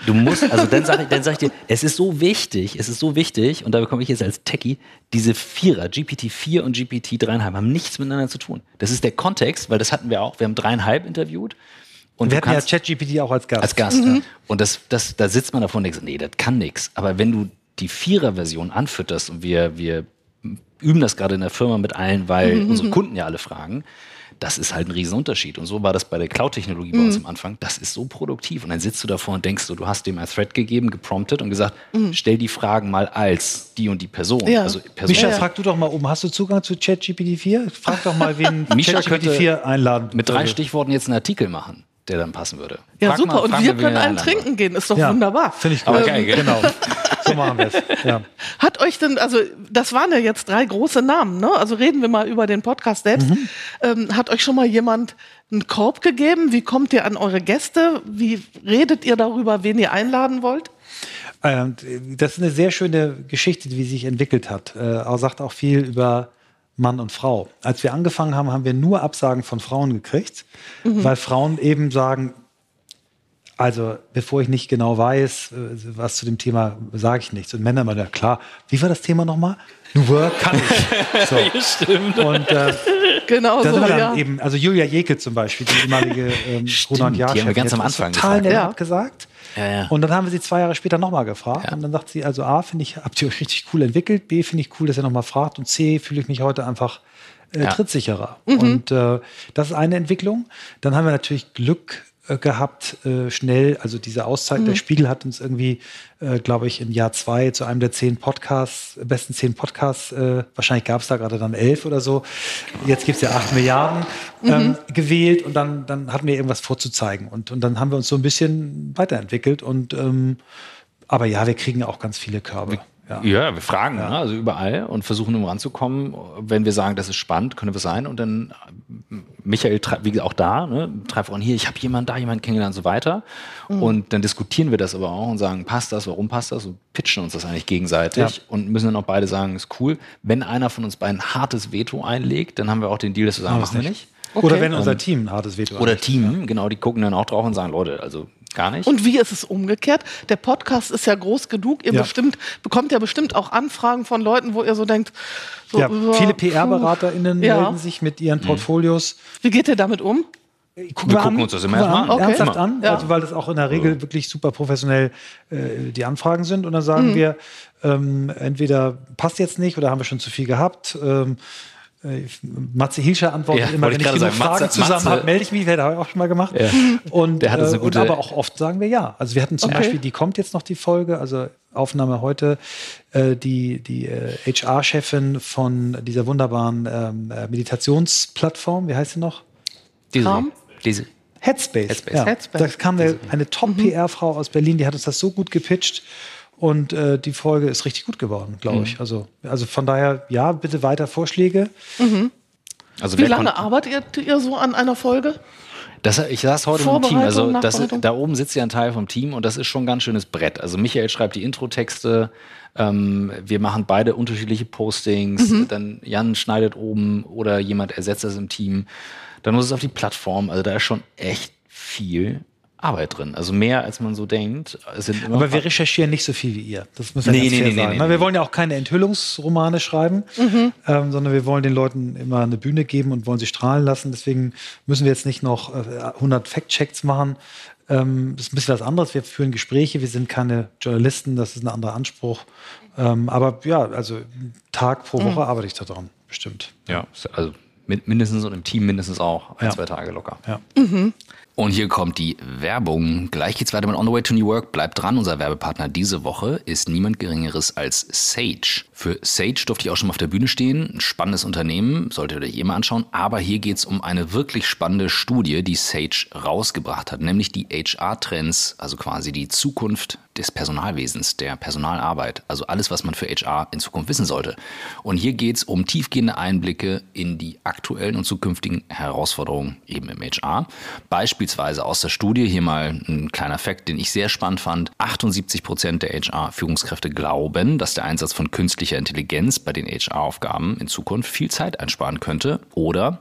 Du musst, also dann sage ich, dann sag ich dir, <laughs> es ist so wichtig, es ist so wichtig, und da bekomme ich jetzt als Techie, diese Vierer, GPT-4 und GPT-3,5 haben nichts miteinander zu tun. Das ist der Kontext, weil das hatten wir auch. Wir haben dreieinhalb interviewt und wir hatten ja ChatGPT auch als Gast. Als Gast. Mhm. Und das, das, da sitzt man davon und denkt, nee, das kann nichts. Aber wenn du die Vierer-Version anfütterst und wir, wir üben das gerade in der Firma mit allen, weil mhm. unsere Kunden ja alle fragen, das ist halt ein Riesenunterschied. Und so war das bei der Cloud-Technologie bei uns am Anfang. Das ist so produktiv. Und dann sitzt du davor und denkst du, du hast dem ein Thread gegeben, gepromptet und gesagt, stell die Fragen mal als die und die Person. Ja. Also Person Mischa, Ja. frag du doch mal oben, hast du Zugang zu ChatGPT 4? Frag doch mal, wen <laughs> Mischa ChatGPT könnte 4 einladen mit drei. Stichworten jetzt einen Artikel machen, der dann passen würde. Ja, Frag super. mal- und wir können einen trinken gehen. Ist doch Ja, wunderbar. Finde ich gut. Aber geil, gell? Genau. <laughs> So machen wir es. Ja. Hat euch denn, also das waren ja jetzt drei große Namen, ne? Also reden wir mal über den Podcast selbst. Mhm. Ähm, hat euch schon mal jemand einen Korb gegeben? Wie kommt ihr an eure Gäste? Wie redet ihr darüber, wen ihr einladen wollt? Ähm, Das ist eine sehr schöne Geschichte, die sich entwickelt hat. Äh, sagt auch viel über Mann und Frau. Als wir angefangen haben, haben wir nur Absagen von Frauen gekriegt, weil Frauen eben sagen, also bevor ich nicht genau weiß, äh, was zu dem Thema, sage ich nichts. Und Männer immer, ja klar, wie war das Thema nochmal? New Work kann ich. <laughs> So. Stimmt. Und äh, Genau da so, sind dann ja. eben, also Julia Jekel zum Beispiel, die ehemalige ähm, Stimmt, Jahr die haben wir ganz am Anfang total gefragt. nett Ja. abgesagt. Ja, ja. Und dann haben wir sie zwei Jahre später nochmal gefragt. Ja. Und dann sagt sie, also A, finde ich, habt ihr euch richtig cool entwickelt. B, finde ich cool, dass ihr nochmal fragt. Und C, fühle ich mich heute einfach äh, Ja. trittsicherer. Und äh, das ist eine Entwicklung. Dann haben wir natürlich Glück gehabt, äh, schnell, also diese Auszeit, der Spiegel hat uns irgendwie, äh, glaube ich, im Jahr zwei zu einem der zehn Podcasts, besten zehn Podcasts, äh, wahrscheinlich gab es da gerade dann elf oder so, jetzt gibt es ja acht Milliarden, ähm, gewählt und dann, dann hatten wir irgendwas vorzuzeigen. Und, und dann haben wir uns so ein bisschen weiterentwickelt und ähm, aber ja, wir kriegen auch ganz viele Körbe. Ja. Ja, wir fragen, Ne? also überall und versuchen, um ranzukommen. Wenn wir sagen, das ist spannend, könnte was sein. Und dann Michael, wie gesagt, auch da, ne, treibt auch hier, ich habe jemanden da, jemanden kennengelernt und so weiter. Und dann diskutieren wir das aber auch und sagen, passt das, warum passt das? Und pitchen uns das eigentlich gegenseitig Ja. und müssen dann auch beide sagen, ist cool. Wenn einer von uns beiden ein hartes Veto einlegt, dann haben wir auch den Deal, dass wir sagen, Machen wir nicht. Oder Okay. wenn unser Team ein hartes Veto Oder. Team, genau, die gucken dann auch drauf und sagen, Leute, also gar nicht. Und wie ist es umgekehrt? Der Podcast ist ja groß genug. Ihr Ja. bestimmt, bekommt ja bestimmt auch Anfragen von Leuten, wo ihr so denkt, so, Ja, äh, viele. PR-BeraterInnen Ja. melden sich mit ihren Portfolios. Wie geht ihr damit um? Gucken Wir gucken uns das immer wir erstmal an. Okay. Ernsthaft an, Ja. also weil das auch in der Regel wirklich super professionell äh, die Anfragen sind. Und dann sagen Mhm. wir, ähm, entweder passt jetzt nicht oder haben wir schon zu viel gehabt. Ähm, äh, Matze Hilscher antwortet Ja, immer, wenn ich ich genug sagen, Fragen Matze- zusammen habe, melde ich mich. Das habe ich auch schon mal gemacht. Ja. Und, Der hatte so äh, gute- und aber auch oft sagen wir ja. Also wir hatten zum Okay. Beispiel, die kommt jetzt noch die Folge, also Aufnahme heute, äh, die, die äh, HR-Chefin von dieser wunderbaren ähm, äh, Meditationsplattform, wie heißt sie noch? Diese, diese. Headspace. Headspace. Ja. Headspace. Da kam eine, eine Top-PR-Frau aus Berlin, die hat uns das so gut gepitcht. Und äh, die Folge ist richtig gut geworden, glaube ich. Also, also von daher, ja, bitte weiter Vorschläge. Also Wie lange arbeitet ihr so an einer Folge? Das, ich saß heute mit dem Team, also das, da oben sitzt ja ein Teil vom Team und das ist schon ein ganz schönes Brett. Also Michael schreibt die Intro-Texte, ähm, wir machen beide unterschiedliche Postings, Mhm. dann Jan schneidet oben oder jemand ersetzt das im Team. Dann muss es auf die Plattform, also da ist schon echt viel Arbeit drin. Also mehr als man so denkt. Es sind immer Aber wir recherchieren nicht so viel wie ihr. Das muss ja Nee, ganz nee, fair nee, nee, sagen. wir wollen ja auch keine Enthüllungsromane schreiben, ähm, sondern wir wollen den Leuten immer eine Bühne geben und wollen sie strahlen lassen. Deswegen müssen wir jetzt nicht noch äh, 100 Fact-Checks machen. Ähm, das ist ein bisschen was anderes. Wir führen Gespräche, wir sind keine Journalisten, das ist ein anderer Anspruch. Ähm, aber ja, also Tag pro Woche arbeite ich daran, bestimmt. Ja, also mit, mindestens und im Team mindestens auch ein, Ja. zwei Tage locker. Ja. Und hier kommt die Werbung. Gleich geht's weiter mit On the Way to New Work. Bleibt dran. Unser Werbepartner diese Woche ist niemand Geringeres als Sage. Für Sage durfte ich auch schon mal auf der Bühne stehen. Ein spannendes Unternehmen, solltet ihr euch eh mal anschauen. Aber hier geht's um eine wirklich spannende Studie, die Sage rausgebracht hat, nämlich die HR-Trends, also quasi die Zukunft des Personalwesens, der Personalarbeit. Also alles, was man für HR in Zukunft wissen sollte. Und hier geht's um tiefgehende Einblicke in die aktuellen und zukünftigen Herausforderungen eben im HR. Beispielsweise aus der Studie, hier mal ein kleiner Fakt, den ich sehr spannend fand. 78 Prozent der HR-Führungskräfte glauben, dass der Einsatz von künstlicher Intelligenz bei den HR-Aufgaben in Zukunft viel Zeit einsparen könnte. Oder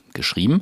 geschrieben.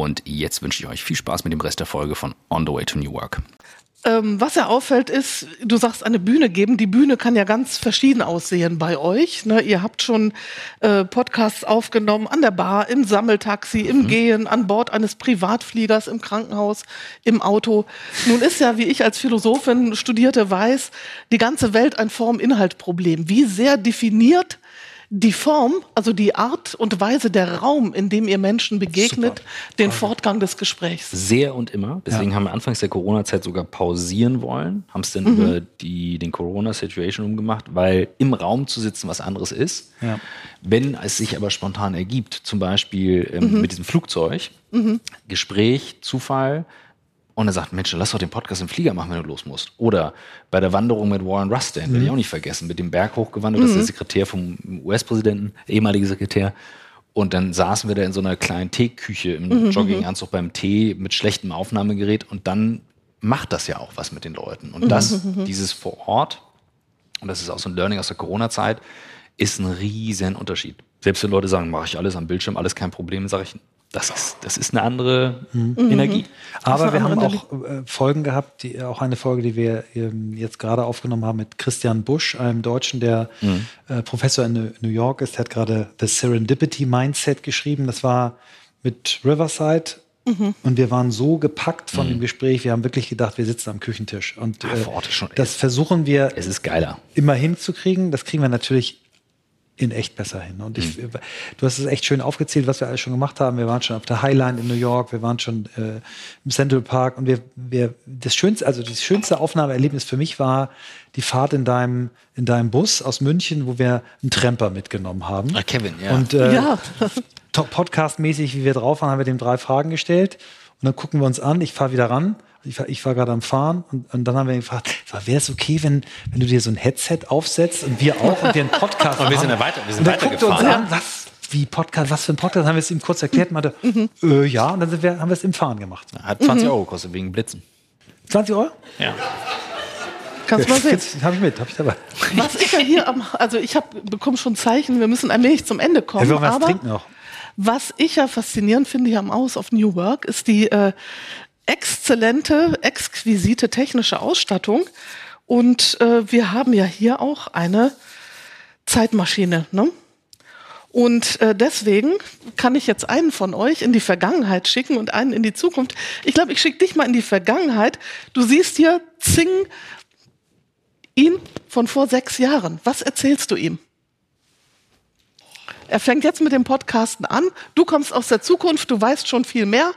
jetzt wünsche ich euch viel Spaß mit dem Rest der Folge von On the Way to New Work. Ähm, was ja auffällt ist, du sagst eine Bühne geben. Die Bühne kann ja ganz verschieden aussehen bei euch. Ne? Ihr habt schon äh, Podcasts aufgenommen an der Bar, im Sammeltaxi, im mhm. Gehen, an Bord eines Privatfliegers, im Krankenhaus, im Auto. Nun ist ja, wie ich als Philosophin studierte weiß, die ganze Welt ein Form-Inhalt-Problem. Wie sehr definiert die Form, also die Art und Weise, der Raum, in dem ihr Menschen begegnet, Super. den also. Fortgang des Gesprächs. Sehr und immer. Deswegen ja. haben wir anfangs der Corona-Zeit sogar pausieren wollen, haben es dann mhm. über die, den Corona-Situation umgemacht, weil im Raum zu sitzen was anderes ist. Ja. Wenn es sich aber spontan ergibt, zum Beispiel ähm, mhm. mit diesem Flugzeug, mhm. Gespräch, Zufall, und er sagt, Mensch, lass doch den Podcast im Flieger machen, wenn du los musst. Oder bei der Wanderung mit Warren Russ, den mhm. will ich auch nicht vergessen, mit dem Berg hochgewandert, mhm. das ist der mhm. Sekretär vom US-Präsidenten, ehemaliger Sekretär. Und dann saßen wir da in so einer kleinen Teeküche im mhm. Jogginganzug beim Tee mit schlechtem Aufnahmegerät und dann macht das ja auch was mit den Leuten. Und das, mhm. dieses vor Ort, und das ist auch so ein Learning aus der Corona-Zeit, ist ein riesen Unterschied. Selbst wenn Leute sagen, mache ich alles am Bildschirm, alles kein Problem, sage ich, das ist, das ist eine andere mhm. Energie. Aber wir haben auch äh, Folgen gehabt, die, auch eine Folge, die wir ähm, jetzt gerade aufgenommen haben mit Christian Busch, einem Deutschen, der mhm. äh, Professor in New York ist. Der hat gerade The Serendipity Mindset geschrieben. Das war mit Riverside. Mhm. Und wir waren so gepackt von dem mhm. Gespräch, wir haben wirklich gedacht, wir sitzen am Küchentisch. Und äh, das versuchen wir es ist geiler. immer hinzukriegen. Das kriegen wir natürlich in echt besser hin. Und ich, mhm. du hast es echt schön aufgezählt, was wir alles schon gemacht haben. Wir waren schon auf der Highline in New York, wir waren schon äh, im Central Park und wir, wir, das schönste, also das schönste Aufnahmeerlebnis für mich war die Fahrt in deinem, in deinem Bus aus München, wo wir einen Tremper mitgenommen haben. Ah, Kevin, ja. Und äh, ja. <laughs> Podcast-mäßig, wie wir drauf waren, haben wir dem drei Fragen gestellt. Und dann gucken wir uns an, ich fahre wieder ran ich war, ich war gerade am Fahren und, und dann haben wir gefragt, wäre es okay, wenn, wenn du dir so ein Headset aufsetzt und wir auch und wir einen Podcast machen? wir sind ja weiter, wir sind und dann guckt uns an, was, wie Podcast, was für ein Podcast, haben wir es ihm kurz erklärt und meinte, mhm. äh, ja, und dann wir, haben wir es im Fahren gemacht. Hat 20 mhm. Euro gekostet wegen Blitzen. 20 Euro? Ja. Kannst du mal sehen. Habe ich mit, habe ich dabei. Was ich ja hier am, also ich habe bekomme schon Zeichen, wir müssen allmählich zum Ende kommen. Ja, wir was aber trinken noch. Was ich ja faszinierend finde hier am Aus auf New Work, ist die äh, exzellente, exquisite technische Ausstattung. Und äh, wir haben ja hier auch eine Zeitmaschine. Ne? Und äh, deswegen kann ich jetzt einen von euch in die Vergangenheit schicken und einen in die Zukunft. Ich glaube, ich schicke dich mal in die Vergangenheit. Du siehst hier Zing, ihn von vor sechs Jahren. Was erzählst du ihm? Er fängt jetzt mit dem Podcasten an. Du kommst aus der Zukunft, du weißt schon viel mehr.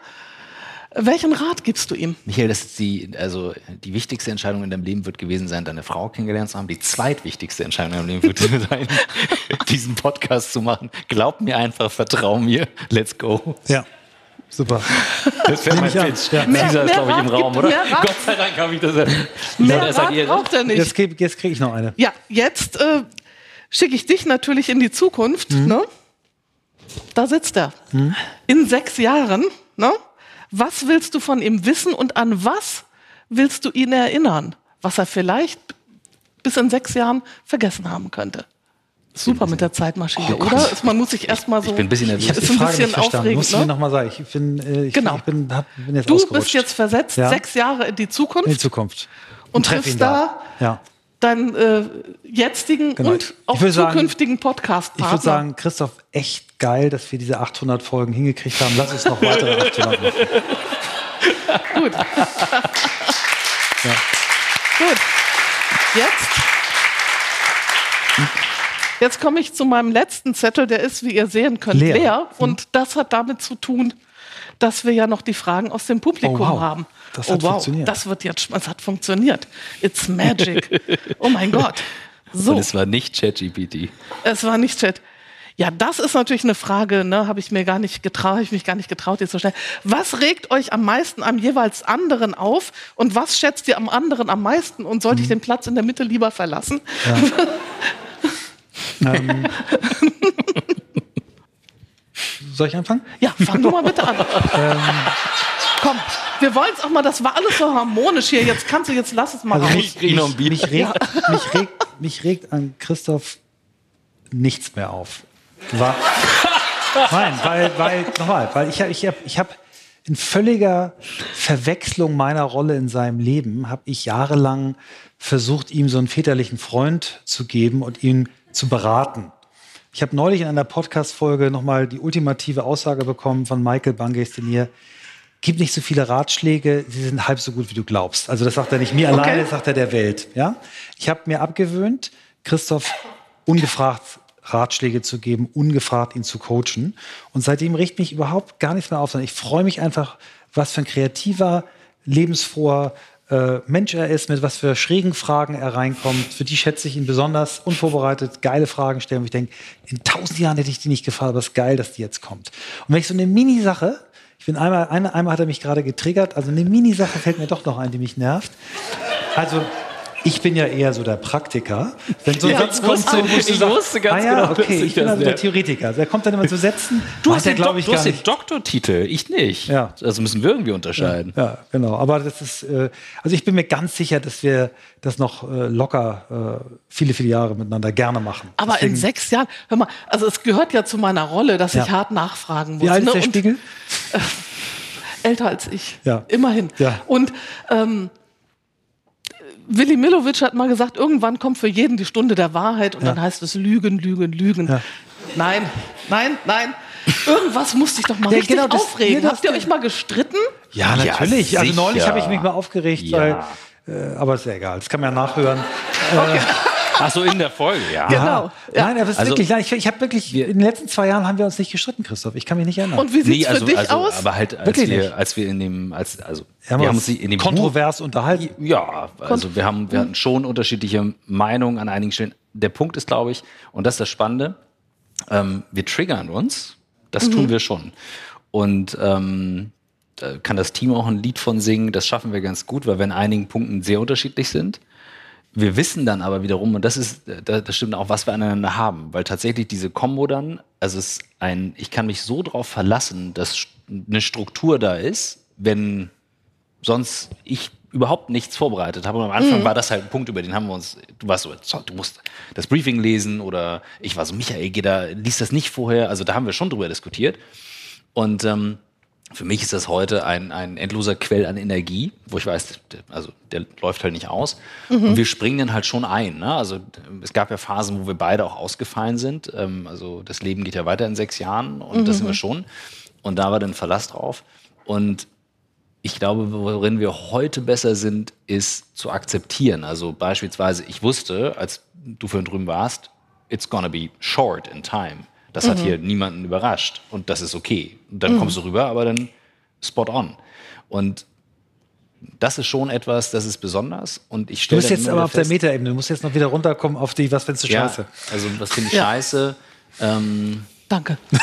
Welchen Rat gibst du ihm? Michael, das ist die, also die wichtigste Entscheidung in deinem Leben wird gewesen sein, deine Frau kennengelernt zu haben. Die zweitwichtigste Entscheidung in deinem Leben wird sein, <laughs> diesen Podcast zu machen. Glaub mir einfach, vertrau mir. Let's go. Ja. Super. Das wäre mein Pitch. Ja. Mehr, Caesar ist, glaube ich, im Raum, oder? Gott sei Dank habe ich das. Mehr Rat Rat braucht er nicht. Jetzt, jetzt kriege ich noch eine. Ja, jetzt äh, schicke ich dich natürlich in die Zukunft. Mhm. Ne? Da sitzt er. Mhm. In sechs Jahren. Ne? Was willst du von ihm wissen und an was willst du ihn erinnern, was er vielleicht bis in sechs Jahren vergessen haben könnte? Super mit der Zeitmaschine, oh oder? Man muss sich erstmal so. Ich bin ein bisschen <laughs> nervös. Ich habe die Frage nicht verstanden. Musst du mir nochmal sagen. Ich bin, äh, ich, genau. ich bin, hab, bin jetzt Du bist jetzt versetzt, ja? sechs Jahre in die Zukunft. In die Zukunft. Und, und triffst da, da ja. Deinen äh, jetzigen genau. und auch zukünftigen Podcast-Partner. Ich würde sagen, Christoph, echt geil, dass wir diese 800 Folgen hingekriegt haben. Lass uns noch weitere 800 machen. <laughs> Gut. Ja. Gut. Jetzt. Jetzt komme ich zu meinem letzten Zettel, der ist, wie ihr sehen könnt, leer. leer. Und das hat damit zu tun, dass wir ja noch die Fragen aus dem Publikum oh, wow. haben. Das hat oh, wow. funktioniert. Das wird jetzt, es hat funktioniert. It's magic. oh mein <laughs> Gott. So. Und es war nicht ChatGPT. Es war nicht Chat. Ja, das ist natürlich eine Frage, ne, habe ich mir gar nicht getraut, ich mich gar nicht getraut, die zu stellen. Was regt euch am meisten am jeweils anderen auf und was schätzt ihr am anderen am meisten und sollte ich den Platz in der Mitte lieber verlassen? <laughs> Ähm, soll ich anfangen? Ja, fang du mal bitte an. <laughs> Komm, wir wollen es auch mal, das war alles so harmonisch hier. Jetzt kannst du, jetzt lass es mal Also raus. mich, mich, mich, regt, <laughs> mich, regt, mich regt an Christoph nichts mehr auf. War, <laughs> nein, weil, weil, nochmal, weil ich, hab- ich habe ich hab in völliger Verwechslung meiner Rolle in seinem Leben, habe ich jahrelang versucht, ihm so einen väterlichen Freund zu geben und ihn zu beraten. Ich habe neulich in einer Podcast-Folge nochmal die ultimative Aussage bekommen von Michael Bangestenier. Gib nicht so viele Ratschläge, sie sind halb so gut, wie du glaubst. Also das sagt er nicht mir alleine, das sagt er der Welt. Ja? Ich habe mir abgewöhnt, Christoph ungefragt Ratschläge zu geben, ungefragt ihn zu coachen. Und seitdem riecht mich überhaupt gar nichts mehr auf, sondern ich freue mich einfach, was für ein kreativer, lebensfroher äh, Mensch er ist, mit was für schrägen Fragen er reinkommt. Für die schätze ich ihn besonders unvorbereitet, geile Fragen stellen. Und ich denke, in tausend Jahren hätte ich die nicht gefallen, aber es ist geil, dass die jetzt kommt. Und wenn ich so eine Mini-Sache, ich bin einmal, einmal hat er mich gerade getriggert, also eine Mini-Sache fällt mir doch noch ein, die mich nervt. Also, ich bin ja eher so der Praktiker. Wenn so ein Ja, Satz kommt, so, wo du ich sagst, wusste ganz ah, ja, genau, okay, ich bin also der. Theoretiker. Der kommt dann immer zu Sätzen. Du hast, er, den, glaub Dok ich, du hast den. Doktortitel, ich nicht. Ja. Also müssen wir irgendwie unterscheiden. Ja, genau. Aber das ist, äh, also ich bin mir ganz sicher, dass wir das noch äh, locker äh, viele, viele Jahre miteinander gerne machen. Aber in Deswegen- sechs Jahren, hör mal, also es gehört ja zu meiner Rolle, dass Ja. ich hart nachfragen muss. Wie alt ist ne? der Spiegel? <laughs> Älter als ich. Ja. Immerhin. Ja. Und ähm, Willi Milovic hat mal gesagt, irgendwann kommt für jeden die Stunde der Wahrheit und Ja. dann heißt es Lügen, Lügen, Lügen. Ja. Nein, nein, nein. Irgendwas musste ich doch mal Ja, richtig genau, das- aufregen. nee, das- Habt ihr euch mal gestritten? Ja, Ja, natürlich. also neulich habe ich mich mal aufgeregt, Ja. weil, äh, aber ist ja egal. Das kann man ja nachhören. <laughs> Ach so, in der Folge, ja. Genau. Ja. Ja. Nein, aber es ist Also- wirklich, nein, ich, ich habe wirklich, Wir- in den letzten zwei Jahren haben wir uns nicht gestritten, Christoph. Ich kann mich nicht erinnern. Und wie sieht's Nee, also, für dich also aus? aber halt, als Wirklich wir, nicht. als wir in dem, als, also, wir haben wir haben uns in dem kontrovers unterhalten. Buch, ja, also wir haben, wir hatten schon unterschiedliche Meinungen an einigen Stellen. Der Punkt ist, glaube ich, und das ist das Spannende, ähm, wir triggern uns, das tun wir schon. Und ähm, da kann das Team auch ein Lied von singen, das schaffen wir ganz gut, weil wir in einigen Punkten sehr unterschiedlich sind. Wir wissen dann aber wiederum, und das ist, da- das stimmt auch, was wir aneinander haben, weil tatsächlich diese Kombo dann, also es ist ein, ich kann mich so drauf verlassen, dass eine Struktur da ist, wenn sonst ich überhaupt nichts vorbereitet habe. Und am Anfang war das halt ein Punkt, über den haben wir uns, du warst so, so, du musst das Briefing lesen oder ich war so, Michael, geh da, liest das nicht vorher. Also da haben wir schon drüber diskutiert. Und ähm, für mich ist das heute ein, ein endloser Quell an Energie, wo ich weiß, der, also der läuft halt nicht aus. Und wir springen dann halt schon ein. Ne? Also es gab ja Phasen, wo wir beide auch ausgefallen sind. Ähm, also das Leben geht ja weiter in sechs Jahren und das sind wir schon. Und da war dann Verlass drauf. Und ich glaube, worin wir heute besser sind, ist zu akzeptieren. Also beispielsweise, ich wusste, als du vorhin drüben warst, it's gonna be short in time. Das hat hier niemanden überrascht und das ist okay. Und dann kommst du rüber, aber dann spot on. Und das ist schon etwas, das ist besonders. Und ich Du stelle bist jetzt immer aber auf der fest- Metaebene. Du musst jetzt noch wieder runterkommen auf die, was findest du ja, scheiße? also was finde ich Ja. scheiße? Ähm, Danke. <laughs>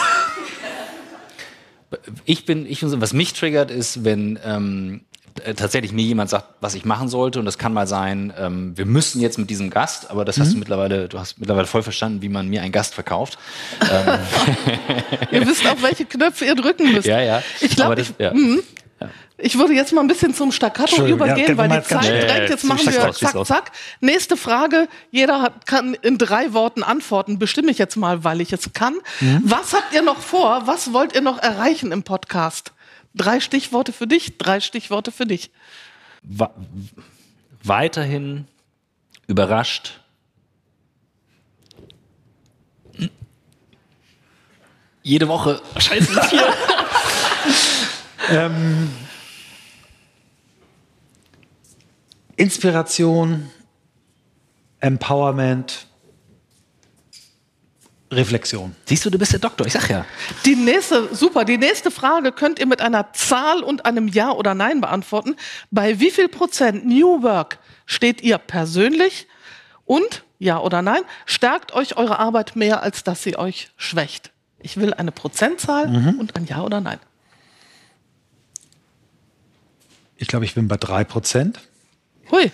ich bin, ich was mich triggert, ist, wenn ähm, äh, tatsächlich mir jemand sagt, was ich machen sollte. Und das kann mal sein, ähm, wir müssen jetzt mit diesem Gast, aber das Mhm. hast du mittlerweile, du hast mittlerweile voll verstanden, wie man mir einen Gast verkauft. <laughs> Ihr wisst auch, welche Knöpfe ihr drücken müsst. Ja, ja. Ich glaube, ja. mhm. ich würde jetzt mal ein bisschen zum Staccato ja, übergehen, wir weil die Zeit drängt. Jetzt machen wir zack, zack. Nächste Frage. Jeder hat, kann in drei Worten antworten. Bestimme ich jetzt mal, weil ich es kann. Mhm. Was habt ihr noch vor? Was wollt ihr noch erreichen im Podcast? Drei Stichworte für dich, drei Stichworte für dich. Wa weiterhin überrascht. Jede Woche. Scheiße, das hier. <laughs> Inspiration, Empowerment, Reflexion. Siehst du, du bist der Doktor, ich sag ja. Die nächste, super, die nächste Frage könnt ihr mit einer Zahl und einem Ja oder Nein beantworten. Bei wie viel Prozent New Work steht ihr persönlich Und, ja oder nein, stärkt euch eure Arbeit mehr, als dass sie euch schwächt? Ich will eine Prozentzahl Mhm. und ein Ja oder Nein. Ich glaube, ich bin bei 3%. Hui,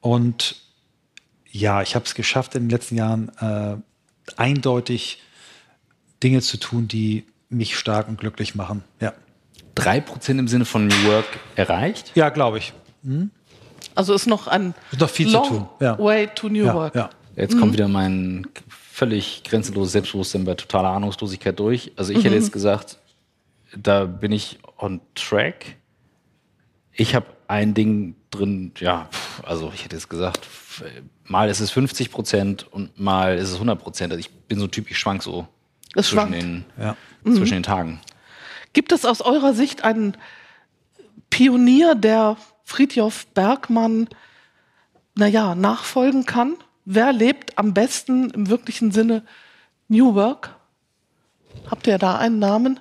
Und ja, ich habe es geschafft, in den letzten Jahren äh, eindeutig Dinge zu tun, die mich stark und glücklich machen. Ja, 3% im Sinne von New Work erreicht? ja glaube ich. also ist noch ein Ist noch viel zu long tun, ja. way to new Ja, work. ja. Jetzt kommt wieder mein völlig grenzenloses Selbstbewusstsein bei totaler Ahnungslosigkeit durch. Also ich hätte jetzt gesagt, da bin ich on track. Ich habe ein Ding drin, ja, also ich hätte jetzt gesagt, mal ist es 50 Prozent und mal ist es 100 Prozent. Also ich bin so ein Typ, ich schwank so Es zwischen, schwankt. den, Ja. zwischen den Tagen. Gibt es aus eurer Sicht einen Pionier, der Friedjof Bergmann, naja, nachfolgen kann? Wer lebt am besten im wirklichen Sinne New Work? Habt ihr da einen Namen?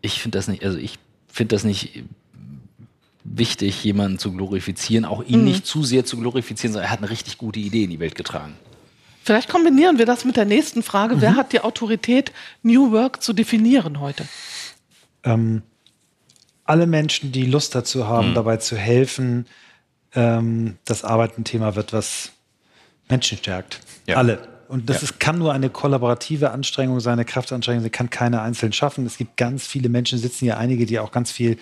Ich finde das nicht, also ich finde das nicht wichtig, jemanden zu glorifizieren, auch ihn nicht zu sehr zu glorifizieren, sondern er hat eine richtig gute Idee in die Welt getragen. Vielleicht kombinieren wir das mit der nächsten Frage. Wer hat die Autorität, New Work zu definieren heute? ähm, alle Menschen, die Lust dazu haben, dabei zu helfen, ähm, das Arbeiten-Thema wird, was Menschen stärkt. Ja. Alle. Und das Ja. ist, kann nur eine kollaborative Anstrengung sein, eine Kraftanstrengung, sie kann keiner einzeln schaffen. Es gibt ganz viele Menschen, sitzen hier einige, die auch ganz viel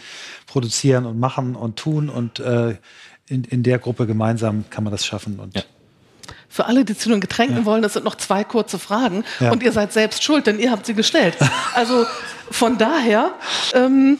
produzieren und machen und tun und äh, in, in der Gruppe gemeinsam kann man das schaffen. Und Ja. Für alle, die zu den Getränken wollen, das sind noch zwei kurze Fragen. Ja. Und ihr seid selbst schuld, denn ihr habt sie gestellt. Also von daher ähm,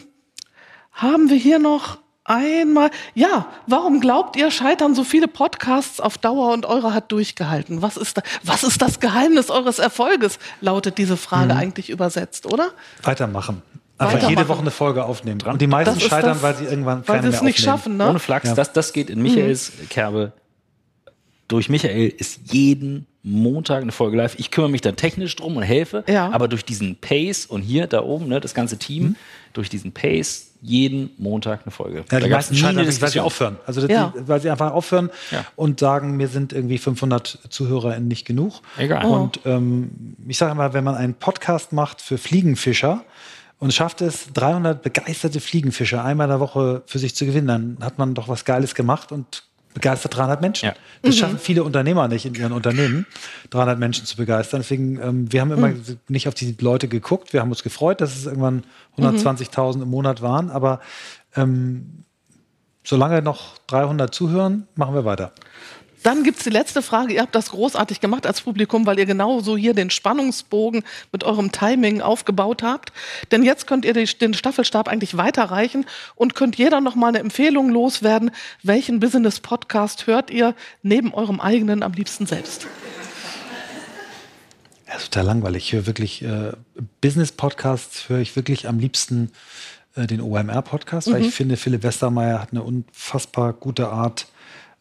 haben wir hier noch einmal. Ja, warum glaubt ihr, scheitern so viele Podcasts auf Dauer und eure hat durchgehalten? Was ist, da, was ist das Geheimnis eures Erfolges? Lautet diese Frage Mhm. eigentlich übersetzt, oder? weitermachen. Einfach Weitermachen. jede Woche eine Folge aufnehmen. Und die meisten scheitern, das, weil sie irgendwann weil keine mehr nicht aufnehmen. schaffen, ne? Ohne Flachs, Ja. das, das geht in Michaels Kerbe. Durch Michael ist jeden Montag eine Folge live. Ich kümmere mich dann technisch drum und helfe, Ja. aber durch diesen Pace und hier, da oben, ne, das ganze Team, Mhm. durch diesen Pace jeden Montag eine Folge. Ja, die meisten scheitern, wirklich, weil sie aufhören. Also, Ja. die, weil sie einfach aufhören Ja. und sagen, mir sind irgendwie 500 ZuhörerInnen nicht genug. Egal. Und ähm, ich sage immer, wenn man einen Podcast macht für Fliegenfischer und schafft es, 300 begeisterte Fliegenfischer einmal in der Woche für sich zu gewinnen, dann hat man doch was Geiles gemacht und begeistert 300 Menschen. Ja. Das schaffen viele Unternehmer nicht in ihren Unternehmen, 300 Menschen zu begeistern. Deswegen, ähm, wir haben immer nicht auf die Leute geguckt. Wir haben uns gefreut, dass es irgendwann 120.000 im Monat waren. Aber ähm, solange noch 300 zuhören, machen wir weiter. Dann gibt's die letzte Frage. Ihr habt das großartig gemacht als Publikum, weil ihr genau so hier den Spannungsbogen mit eurem Timing aufgebaut habt. Denn jetzt könnt ihr den Staffelstab eigentlich weiterreichen und könnt jeder noch mal eine Empfehlung loswerden. Welchen Business-Podcast hört ihr neben eurem eigenen am liebsten selbst? Ja, ist total langweilig. Ich höre wirklich äh, Business-Podcasts, höre ich wirklich am liebsten äh, den OMR-Podcast, weil ich finde, Philipp Westermeier hat eine unfassbar gute Art,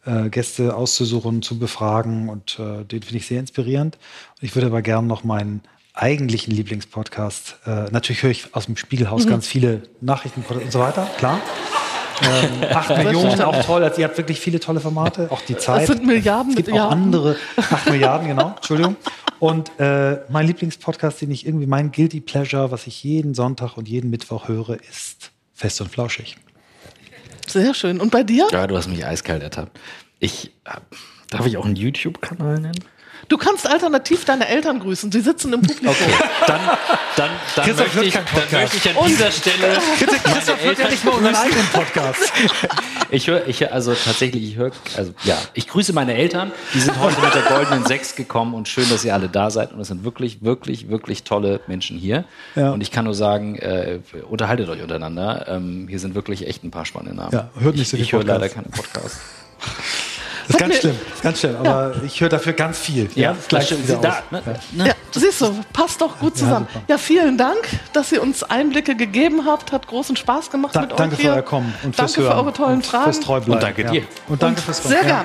äh, Gäste auszusuchen, zu befragen und äh, den finde ich sehr inspirierend. Ich würde aber gerne noch meinen eigentlichen Lieblingspodcast, äh, natürlich höre ich aus dem Spiegelhaus ganz viele Nachrichten und so weiter, klar. ähm, <laughs> acht Millionen, auch toll. Also ihr habt wirklich viele tolle Formate, auch die Zeit. Das sind Milliarden Es gibt auch Jahren. andere, acht Milliarden, genau, <laughs> Entschuldigung. Und äh, mein Lieblingspodcast, den ich irgendwie, mein Guilty Pleasure, was ich jeden Sonntag und jeden Mittwoch höre, ist Fest und Flauschig. Sehr schön. Und bei dir? Ja, du hast mich eiskalt ertappt. Ich, äh, darf ich auch einen YouTube-Kanal nennen? Du kannst alternativ deine Eltern grüßen. Sie sitzen im Publikum. Dann, dann, dann, Christoph möchte ich, dann Podcast. möchte ich an dieser Stelle. Christoph hört ja nicht mal unseren eigenen Podcast. <laughs> Ich höre, ich also tatsächlich, ich höre, also ja, ich grüße meine Eltern. Die sind heute mit der goldenen Sechs gekommen und schön, dass ihr alle da seid. Und es sind wirklich, wirklich, wirklich tolle Menschen hier. Ja. Und ich kann nur sagen, äh, unterhaltet euch untereinander. Ähm, hier sind wirklich echt ein paar spannende Namen. Ja, hört nicht ich, so viel Ich höre leider keine Podcasts. <laughs> Das ist ganz mir- schlimm, ist ganz schlimm. Aber ich höre dafür ganz viel. das gleich stimmt. wieder Da, ne, Ja. Ja, siehst du, passt doch gut zusammen. Ja, vielen Dank, dass ihr uns Einblicke gegeben habt. Hat großen Spaß gemacht Da, mit euch danke für euer Kommen und fürs danke Hören. für eure tollen und Fragen. Fürs Treubleiben. Und danke dir. Und danke fürs Sehr ja. gern.